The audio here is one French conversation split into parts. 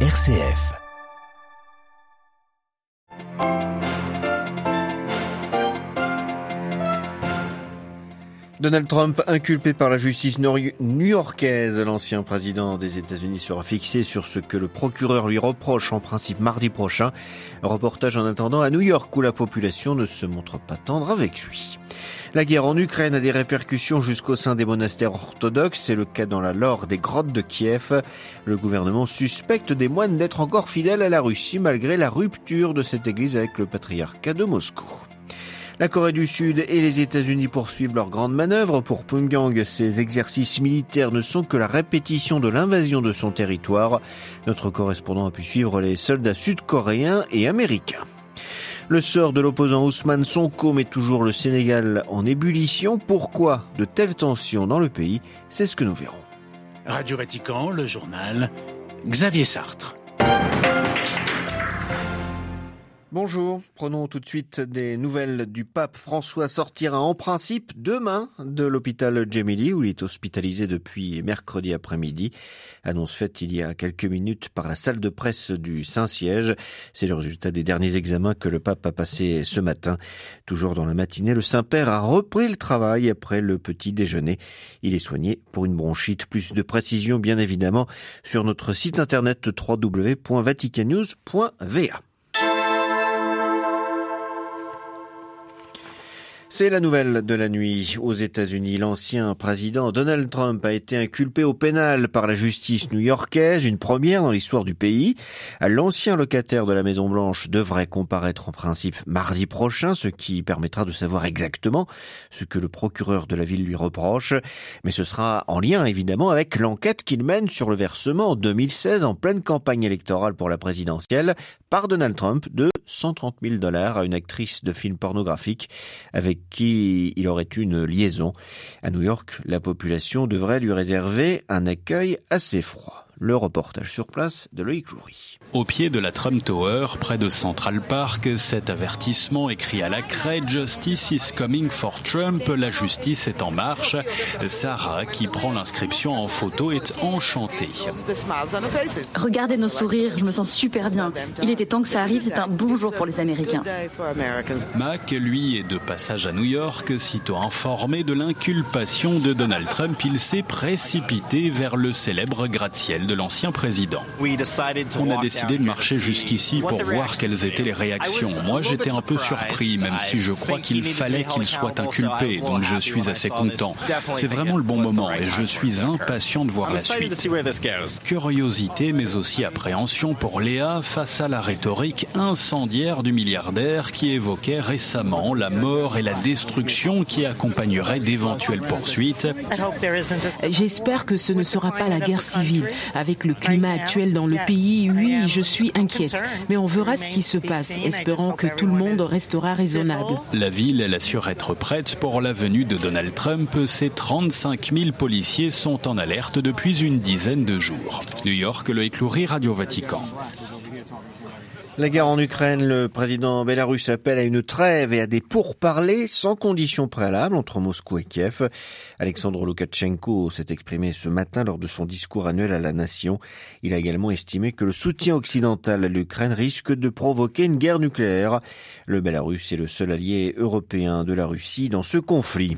RCF. Donald Trump, inculpé par la justice new-yorkaise, l'ancien président des États-Unis sera fixé sur ce que le procureur lui reproche en principe mardi prochain. Reportage en attendant à New York où la population ne se montre pas tendre avec lui. La guerre en Ukraine a des répercussions jusqu'au sein des monastères orthodoxes. C'est le cas dans la lore des grottes de Kiev. Le gouvernement suspecte des moines d'être encore fidèles à la Russie malgré la rupture de cette église avec le patriarcat de Moscou. La Corée du Sud et les États-Unis poursuivent leur grande manœuvre. Pour Pyongyang, ces exercices militaires ne sont que la répétition de l'invasion de son territoire. Notre correspondant a pu suivre les soldats sud-coréens et américains. Le sort de l'opposant Ousmane Sonko met toujours le Sénégal en ébullition. Pourquoi de telles tensions dans le pays? C'est ce que nous verrons. Radio Vatican, le journal Xavier Sartre. Bonjour, prenons tout de suite des nouvelles du pape François sortira en principe demain de l'hôpital Gemelli où il est hospitalisé depuis mercredi après-midi. Annonce faite il y a quelques minutes par la salle de presse du Saint-Siège. C'est le résultat des derniers examens que le pape a passé ce matin. Toujours dans la matinée, le Saint-Père a repris le travail après le petit déjeuner. Il est soigné pour une bronchite. Plus de précisions bien évidemment sur notre site internet www.vaticanews.va. C'est la nouvelle de la nuit. Aux États-Unis, l'ancien président Donald Trump a été inculpé au pénal par la justice new-yorkaise, une première dans l'histoire du pays. L'ancien locataire de la Maison Blanche devrait comparaître en principe mardi prochain, ce qui permettra de savoir exactement ce que le procureur de la ville lui reproche. Mais ce sera en lien évidemment avec l'enquête qu'il mène sur le versement en 2016 en pleine campagne électorale pour la présidentielle par Donald Trump de 130 000 dollars à une actrice de film pornographique avec qui il aurait une liaison. À New York, la population devrait lui réserver un accueil assez froid. Le reportage sur place de Loïc Loury. Au pied de la Trump Tower, près de Central Park, cet avertissement écrit à la craie Justice is coming for Trump, la justice est en marche. Sarah, qui prend l'inscription en photo, est enchantée. Regardez nos sourires, je me sens super bien. Il était temps que ça arrive, c'est un bon jour pour les Américains. Mac, lui, est de passage à New York. Sitôt informé de l'inculpation de Donald Trump, il s'est précipité vers le célèbre gratte-ciel de l'ancien président. On a décidé de marcher jusqu'ici pour voir quelles étaient les réactions. Moi, j'étais un peu surpris, même si je crois qu'il fallait qu'il soit inculpé, donc je suis assez content. C'est vraiment le bon moment et je suis impatient de voir la suite. Curiosité, mais aussi appréhension pour Léa face à la rhétorique incendiaire du milliardaire qui évoquait récemment la mort et la destruction qui accompagneraient d'éventuelles poursuites. J'espère que ce ne sera pas la guerre civile. Avec le climat actuel dans le pays, oui, je suis inquiète. Mais on verra ce qui se passe, espérant que tout le monde restera raisonnable. La ville, elle assure être prête pour la venue de Donald Trump. Ses 35 000 policiers sont en alerte depuis une dizaine de jours. New York, le Loury, Radio Vatican. La guerre en Ukraine, le président bélarus appelle à une trêve et à des pourparlers sans conditions préalables entre Moscou et Kiev. Alexandre Loukachenko s'est exprimé ce matin lors de son discours annuel à la nation. Il a également estimé que le soutien occidental à l'Ukraine risque de provoquer une guerre nucléaire. Le Bélarus est le seul allié européen de la Russie dans ce conflit.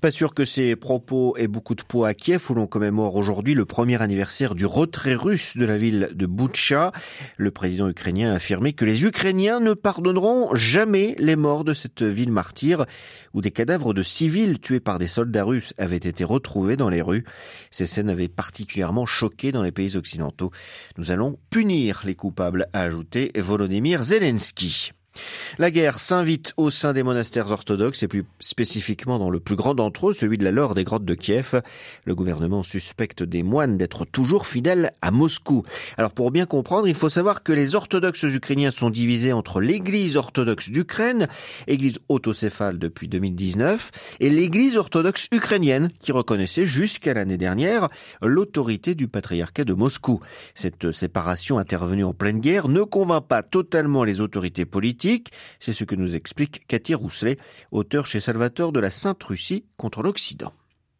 Pas sûr que ces propos aient beaucoup de poids à Kiev où l'on commémore aujourd'hui le premier anniversaire du retrait russe de la ville de Boutcha. Le président ukrainien a affirmé que les Ukrainiens ne pardonneront jamais les morts de cette ville martyre où des cadavres de civils tués par des soldats russes avaient été retrouvés dans les rues. Ces scènes avaient particulièrement choqué dans les pays occidentaux. Nous allons punir les coupables, a ajouté Volodymyr Zelensky. La guerre s'invite au sein des monastères orthodoxes et plus spécifiquement dans le plus grand d'entre eux, celui de la Lore des grottes de Kiev. Le gouvernement suspecte des moines d'être toujours fidèles à Moscou. Alors pour bien comprendre, il faut savoir que les orthodoxes ukrainiens sont divisés entre l'église orthodoxe d'Ukraine, église autocéphale depuis 2019, et l'église orthodoxe ukrainienne qui reconnaissait jusqu'à l'année dernière l'autorité du patriarcat de Moscou. Cette séparation intervenue en pleine guerre ne convainc pas totalement les autorités politiques c'est ce que nous explique Cathy Rousselet, auteur chez Salvatore de la Sainte Russie contre l'Occident.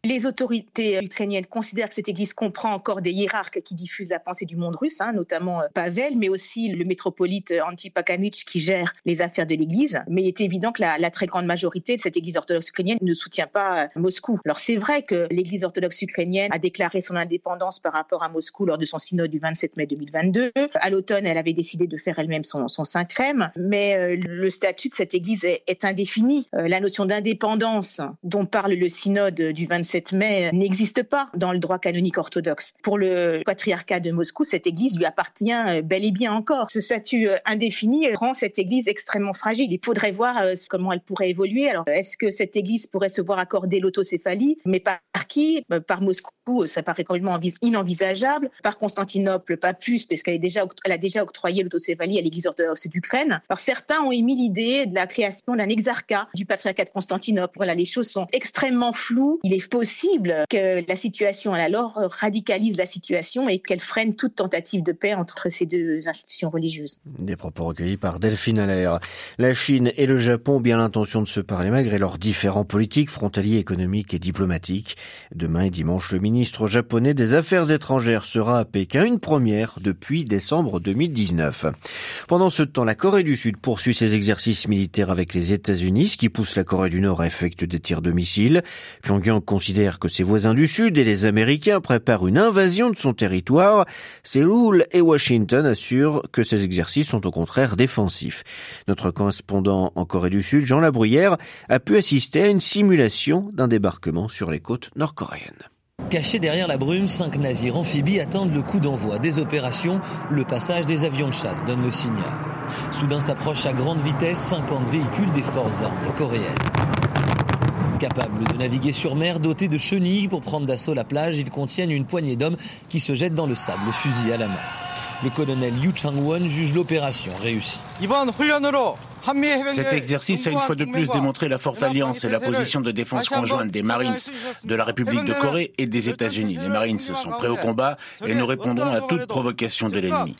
Les autorités ukrainiennes considèrent que cette église comprend encore des hiérarques qui diffusent la pensée du monde russe, hein, notamment euh, Pavel, mais aussi le métropolite Antipakanich qui gère les affaires de l'église. Mais il est évident que la, très grande majorité de cette église orthodoxe ukrainienne ne soutient pas euh, Moscou. Alors c'est vrai que l'église orthodoxe ukrainienne a déclaré son indépendance par rapport à Moscou lors de son synode du 27 mai 2022. À l'automne, elle avait décidé de faire elle-même son, son Saint-Crème, mais euh, le statut de cette église est, est indéfini. la notion d'indépendance dont parle le synode du 27 cette mai n'existe pas dans le droit canonique orthodoxe. Pour le patriarcat de Moscou, cette église lui appartient euh, bel et bien encore. Ce statut euh, indéfini rend cette église extrêmement fragile. Il faudrait voir euh, comment elle pourrait évoluer. Alors, est-ce que cette église pourrait se voir accorder l'autocéphalie? Mais par qui? Par Moscou, ça paraît complètement inenvisageable. Par Constantinople, pas plus, parce qu'elle a déjà octroyé l'autocéphalie à l'église orthodoxe d'Ukraine. Alors, certains ont émis l'idée de la création d'un exarcat du patriarcat de Constantinople. Voilà, les choses sont extrêmement floues. Il est possible que la situation, elle alors radicalise la situation et qu'elle freine toute tentative de paix entre ces deux institutions religieuses. Des propos recueillis par Delphine Allaire. La Chine et le Japon ont bien l'intention de se parler malgré leurs différents politiques, frontaliers, économiques et diplomatiques. Demain et dimanche, le ministre japonais des Affaires étrangères sera à Pékin, une première depuis décembre 2019. Pendant ce temps, la Corée du Sud poursuit ses exercices militaires avec les États-Unis, ce qui pousse la Corée du Nord à effectuer des tirs de missiles. Pyongyang considère que ses voisins du Sud et les Américains préparent une invasion de son territoire, Séoul et Washington assurent que ces exercices sont au contraire défensifs. Notre correspondant en Corée du Sud, Jean Labruyère, a pu assister à une simulation d'un débarquement sur les côtes nord-coréennes. Cachés derrière la brume, cinq navires amphibies attendent le coup d'envoi des opérations. Le passage des avions de chasse donne le signal. Soudain s'approche à grande vitesse 50 véhicules des forces armées coréennes. Capables de naviguer sur mer, dotés de chenilles pour prendre d'assaut la plage, ils contiennent une poignée d'hommes qui se jettent dans le sable, fusil à la main. Le colonel Yu Chang-won juge l'opération réussie. Cet exercice a une fois de plus démontré la forte alliance et la position de défense conjointe des Marines de la République de Corée et des États-Unis. Les Marines se sont prêts au combat et nous répondrons à toute provocation de l'ennemi.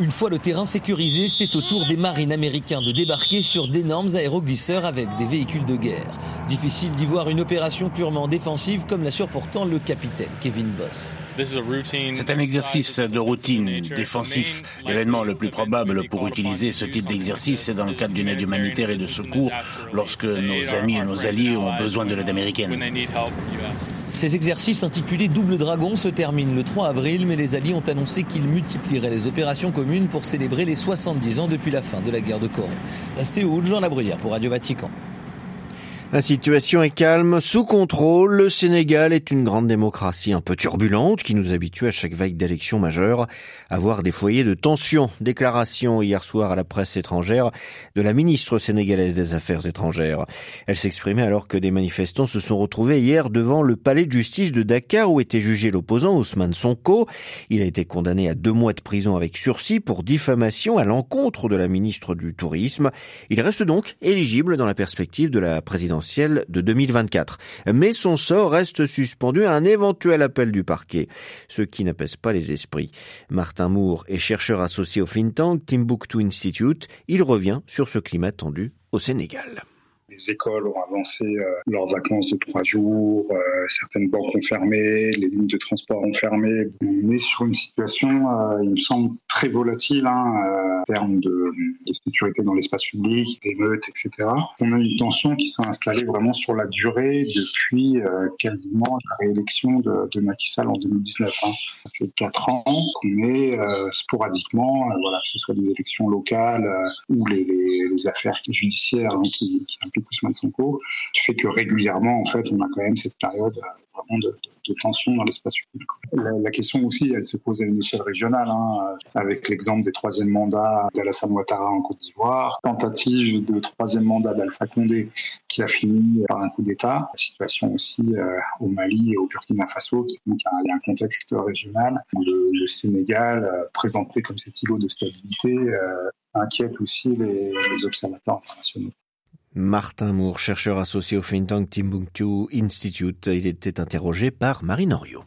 Une fois le terrain sécurisé, c'est au tour des marines américains de débarquer sur d'énormes aéroglisseurs avec des véhicules de guerre. Difficile d'y voir une opération purement défensive comme l'assure pourtant le capitaine Kevin Boss. C'est un exercice de routine défensif. L'événement le plus probable pour utiliser ce type d'exercice, c'est dans le cadre d'une aide humanitaire et de secours lorsque nos amis et nos alliés ont besoin de l'aide américaine. Ces exercices intitulés Double Dragon se terminent le 3 avril, mais les Alliés ont annoncé qu'ils multiplieraient les opérations communes pour célébrer les 70 ans depuis la fin de la guerre de Corée. À Séoul, Jean Labruyère pour Radio Vatican. La situation est calme, sous contrôle. Le Sénégal est une grande démocratie un peu turbulente qui nous habitue à chaque vague d'élections majeures à voir des foyers de tension. Déclaration hier soir à la presse étrangère de la ministre sénégalaise des Affaires étrangères. Elle s'exprimait alors que des manifestants se sont retrouvés hier devant le palais de justice de Dakar où était jugé l'opposant Ousmane Sonko. Il a été condamné à deux mois de prison avec sursis pour diffamation à l'encontre de la ministre du Tourisme. Il reste donc éligible dans la perspective de la présidence de 2024. Mais son sort reste suspendu à un éventuel appel du parquet, ce qui n'apaise pas les esprits. Martin Moore est chercheur associé au think Timbuktu Institute. Il revient sur ce climat tendu au Sénégal. Les écoles ont avancé euh, leurs vacances de trois jours, euh, certaines banques ont fermé, les lignes de transport ont fermé. On est sur une situation, euh, il me semble, très volatile hein, en termes de, de, sécurité dans l'espace public, d'émeutes, etc. On a une tension qui s'est installée vraiment sur la durée depuis quasiment la réélection de, de Macky Sall en 2019. Hein. Ça fait quatre ans qu'on est sporadiquement, voilà, que ce soit des élections locales ou les, les, les, affaires judiciaires hein, qui, qui impliquent Ousmane Sonko, qui fait que régulièrement, en fait, on a quand même cette période euh, vraiment de, tension dans l'espace public. La, question aussi, elle se pose à une échelle régionale, hein, avec l'exemple des troisièmes mandats d'Alassane Ouattara en Côte d'Ivoire, tentative de troisième mandat d'Alpha Condé qui a fini par un coup d'État, situation aussi euh, au Mali et au Burkina Faso, donc il y a un contexte régional le, le Sénégal, euh, présenté comme cet îlot de stabilité, inquiète aussi les observateurs internationaux. Martin Moore, chercheur associé au think Timbuktu Institute, il était interrogé par Marine Henriot.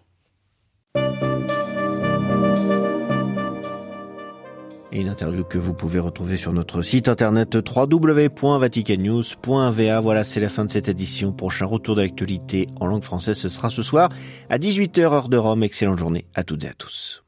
Et une interview que vous pouvez retrouver sur notre site internet www.vaticannews.va. Voilà, c'est la fin de cette édition. Prochain retour de l'actualité en langue française, ce sera ce soir à 18h heure de Rome. Excellente journée à toutes et à tous.